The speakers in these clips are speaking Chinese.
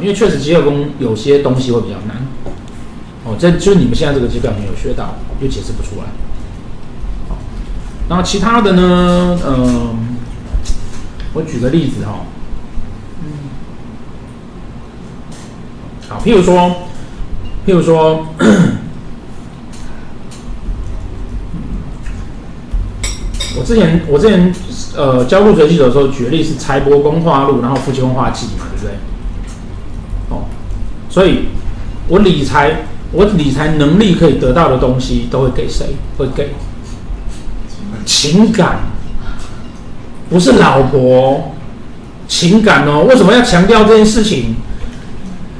因为确实极乐宫有些东西会比较难。哦，这就是你们现在这个阶段没有学到，又解释不出来。好，然后其他的呢，嗯、呃，我举个例子哈、哦，嗯，好，譬如说，譬如说。我之前我之前呃教入学系的时候，举例是财帛宫化禄，然后夫妻宫化忌嘛，对不对？所以我理财我理财能力可以得到的东西，都会给谁？会给情感，不是老婆，情感哦。为什么要强调这件事情？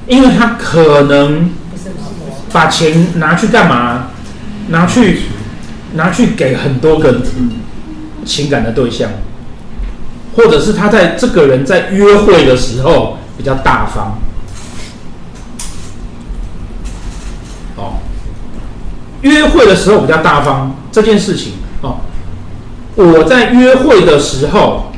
因为他可能把钱拿去干嘛？拿去拿去给很多个。情感的对象，或者是他在这个人在约会的时候比较大方，约会的时候比较大方这件事情哦，我在约会的时候，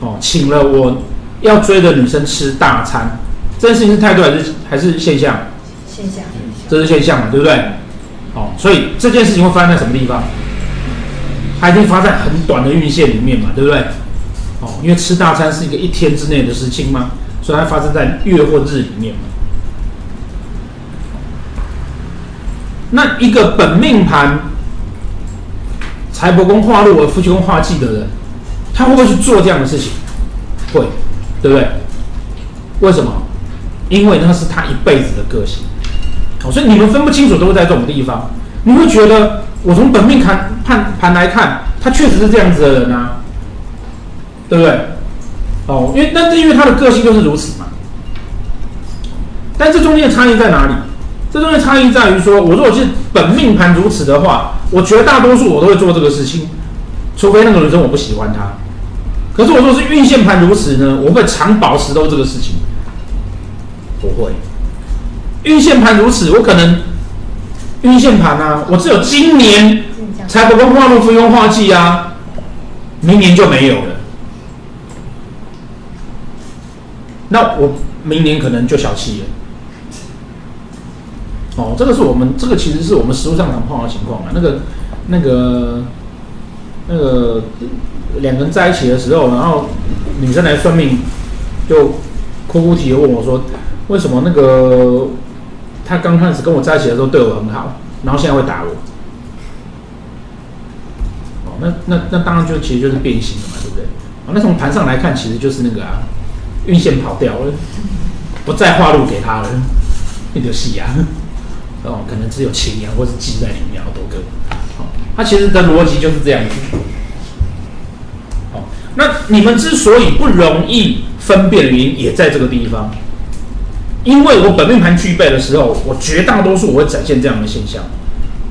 哦，请了我要追的女生吃大餐，这件事情是态度还是还是现象？现象，这是现象嘛，对不对？哦，所以这件事情会发生在什么地方？它一定发在很短的运线里面嘛，对不对？哦，因为吃大餐是一个一天之内的事情嘛，所以它发生在月或日里面嘛。那一个本命盘财帛宫化禄而夫妻宫化忌的人，他会不会去做这样的事情？会，对不对？为什么？因为那是他一辈子的个性。所以你们分不清楚都会在这种地方，你会觉得。我从本命盘判盘来看，他确实是这样子的人啊，对不对？哦，因为那是因为他的个性就是如此嘛。但这中间的差异在哪里？这中间差异在于说，我如果是本命盘如此的话，我绝大多数我都会做这个事情，除非那个女生我不喜欢她。可是我说是运线盘如此呢，我会常保持都这个事情，不会。运线盘如此，我可能。运线盘啊，我只有今年财帛宫化禄夫妻宫化忌啊，明年就没有了。那我明年可能就小气了。哦，这个是我们这个其实是我们实务上常碰到的情况啊。那个那个那个两个人在一起的时候，然后女生来算命，就哭哭啼啼问我说：“为什么那个？”他刚开始跟我在一起的时候对我很好，然后现在会打我。哦，那那那当然就其实就是变心了嘛，对不对？哦，那从盘上来看，其实就是那个啊，运线跑掉了，不再化路给他了，那就戏啊。哦，可能只有情啊，或是鸡在里面好多个。哦，他其实的逻辑就是这样子。哦，那你们之所以不容易分辨原因，也在这个地方。因为我本命盘具备的时候，我绝大多数我会展现这样的现象，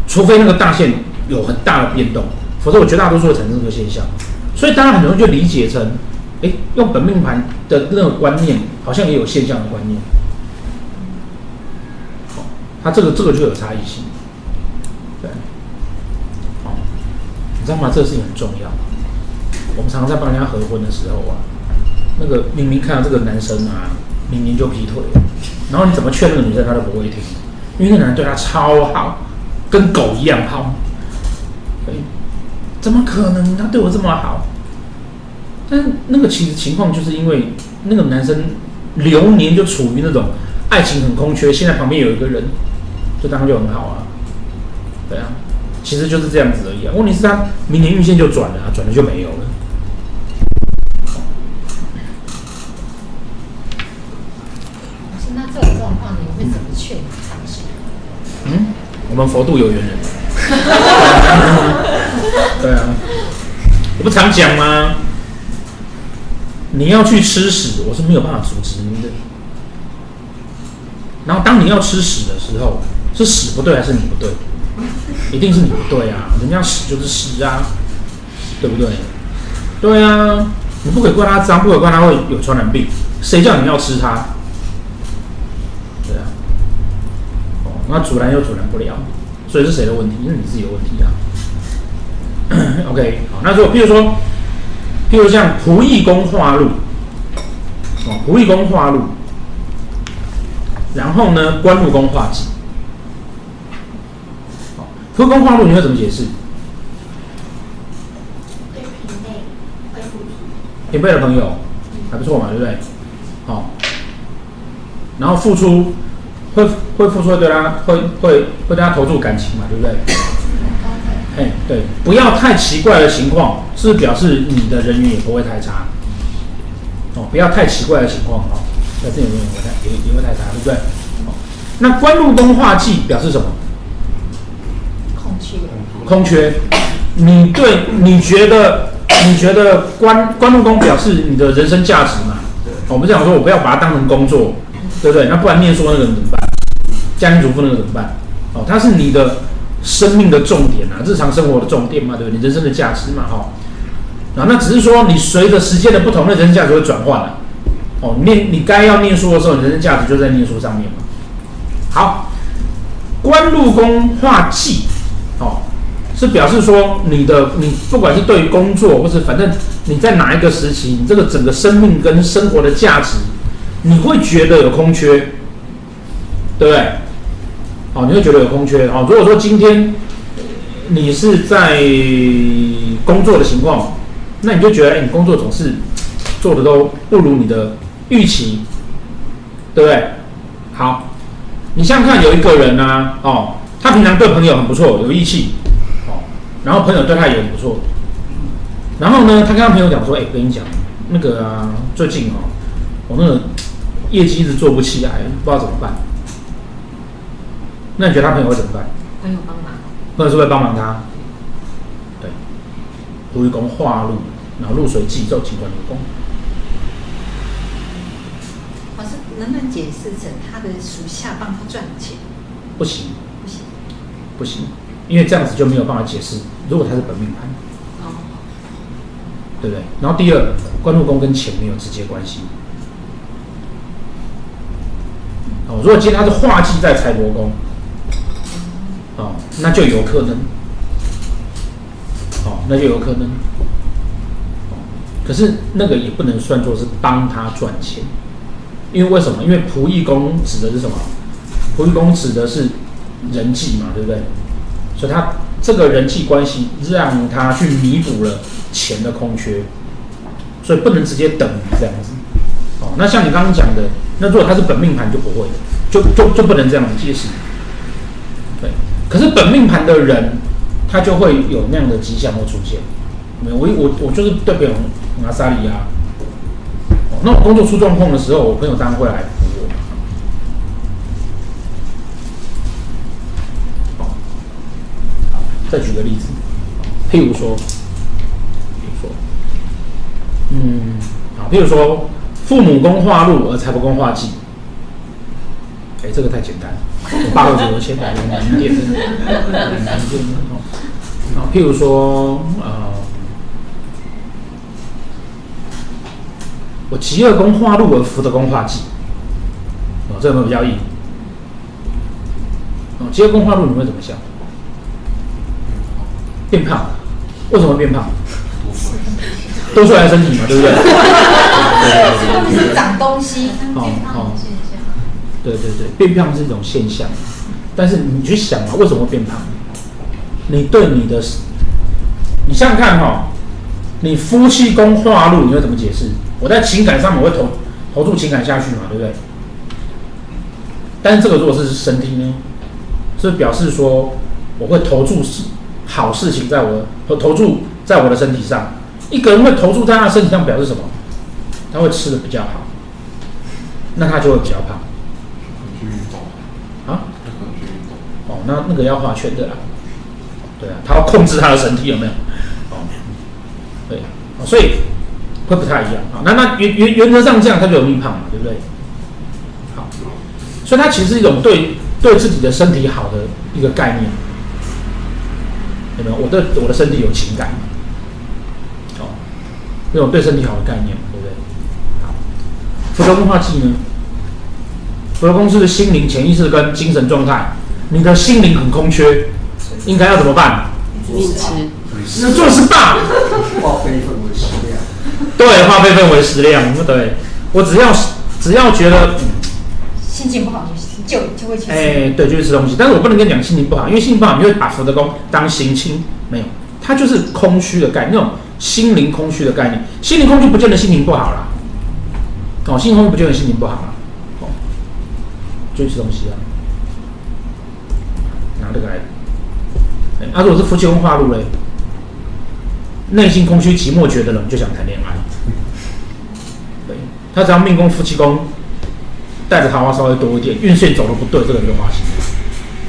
除非那个大线有很大的变动，否则我绝大多数会产生这个现象。所以大家很容易就理解成，哎，用本命盘的那个观念，好像也有现象的观念。他，这个这个就有差异性。对，好，你知道吗？这个事情很重要。我们常常在帮人家合婚的时候啊，那个明明看到这个男生啊。明明就劈腿，然后你怎么劝那个女生，她都不会听，因为那个男人对她超好，跟狗一样好。哎，怎么可能？他对我这么好？但那个其实情况就是因为那个男生流年就处于那种爱情很空缺，现在旁边有一个人，就当然就很好啊。对啊，其实就是这样子而已啊。问题是他明年运线就转了啊，转了就没有了。我们佛度有缘人，对啊，我不常讲吗？你要去吃屎，我是没有办法阻止你的。然后当你要吃屎的时候，是屎不对还是你不对？一定是你不对啊！人家屎就是屎啊，对不对？对啊，你不可以怪他脏，不可以怪他会有传染病，谁叫你要吃它？那阻拦又阻拦不了，所以是谁的问题？是你自己有问题啊。OK，好，那如果譬如说，譬如像仆役宫化禄，哦，仆役宫化禄，然后呢，官禄宫化忌。好，夫宫化禄你会怎么解释？对平辈会付出。平辈的朋友还不错嘛，对不对？好，然后付出会会付出对他会会会对他投注感情嘛，对不对？哎，对，不要太奇怪的情况，是表示你的人缘也不会太差。哦，不要太奇怪的情况哈，那这里面也会太也也会太差，对不对？哦，那官禄宫化忌表示什么？空缺。空缺。你对，你觉得你觉得关关禄宫表示你的人生价值嘛？我们讲说，我不要把它当成工作，对不对？那不然念书那个人怎么办？家庭主妇那个怎么办？哦，它是你的生命的重点啊，日常生活的重点嘛，对不对？你人生的价值嘛，哈、哦。啊，那只是说你随着时间的不同，那人生价值会转换了。哦，念你该要念书的时候，你人生价值就在念书上面嘛。好，官禄宫化忌，哦，是表示说你的你不管是对于工作，或是反正你在哪一个时期，你这个整个生命跟生活的价值，你会觉得有空缺，对不对？哦，你会觉得有空缺。哦，如果说今天你是在工作的情况。那你就觉得，你工作总是做的都不如你的预期，对不对？好，你想想看，有一个人呢、啊，哦，他平常对朋友很不错，有义气，然后朋友对他也很不错，然后呢，他跟他朋友讲说，哎、欸，跟你讲，那个啊，最近哦，我那个业绩一直做不起来，不知道怎么办。那你觉得他朋友会怎么办？朋友帮忙。朋友是不是帮忙他？对，仆役宫化禄。然后禄水忌走进官禄宫，老师能不能解释成他的属下帮他赚钱？不行，不行，不行，因为这样子就没有办法解释。如果他是本命盘，哦，对不对？然后第二，官禄宫跟钱没有直接关系。哦，如果今天他是化忌在财帛宫，哦，那就有可能，哦，那就有可能。可是那个也不能算作是帮他赚钱，因为为什么？因为仆役宫指的是什么？仆役宫指的是人际嘛，对不对？所以他这个人际关系让他去弥补了钱的空缺，所以不能直接等于这样子。哦，那像你刚刚讲的，那如果他是本命盘就不会，就就就不能这样子解释。对，可是本命盘的人，他就会有那样的迹象会出现。没有，我我我就是对朋友拿沙里啊。哦，那我工作出状况的时候，我朋友当然会来再举个例子，譬如说，譬如说，嗯，好，譬如说，父母宫化禄而财帛宫化忌。哎，这个太简单，我爸会觉得先改难一点，难一点。好，譬如说，呃。我疾厄宫化禄而福德宫化忌，哦，这个比较易。哦，疾厄宫化禄你会怎么想？变胖？为什么变胖？多出来的身体嘛，对不对？是长东西。哦哦。对对对，变胖是一种现象，但是你去想啊，为什么变胖？你对你的，你想想看哈、哦，你夫妻宫化禄，你会怎么解释？我在情感上面我会投投注情感下去嘛，对不对？但是这个如果是身体呢，是表示说我会投注事好事情在我和投注在我的身体上。一个人会投注在他的身体上，表示什么？他会吃的比较好，那他就会比较胖。去运动啊？哦，那那个要画圈的啦。对啊，他要控制他的身体有没有？哦，对，所以。会不太一样啊，那那原原原则上这样，他就容易胖嘛，对不对？好，所以它其实是一种对对自己的身体好的一个概念，有没有？我对我的身体有情感，哦，这种对身体好的概念，对不对？好，福德宫化忌呢？福德宫是心灵、潜意识跟精神状态，你的心灵很空缺，应该要怎么办？你吃，那做事大，化悲愤为食量。对，化悲愤为食量。对，我只要只要觉得，心情不好就哎，对，就是吃东西。但是我不能跟你讲心情不好，因为心情不好，你会把福德宫当行亲，没有，它就是空虚的概念，那种心灵空虚的概念。心灵空虚不见得心情不好啦，哦，心灵空虚不见得心情不好啦，哦，就吃东西啊，拿这个来。哎，啊，如果是夫妻宫化禄嘞，内心空虚、寂寞、觉得冷，就想谈恋爱。对，他只要命宫、夫妻宫。带着桃花稍微多一点，运线走的不对，这个人就花心。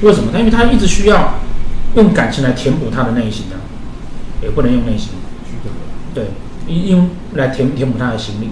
为什么？他因为他一直需要用感情来填补他的内心啊，也不能用内心，对，因用来填填补他的心灵。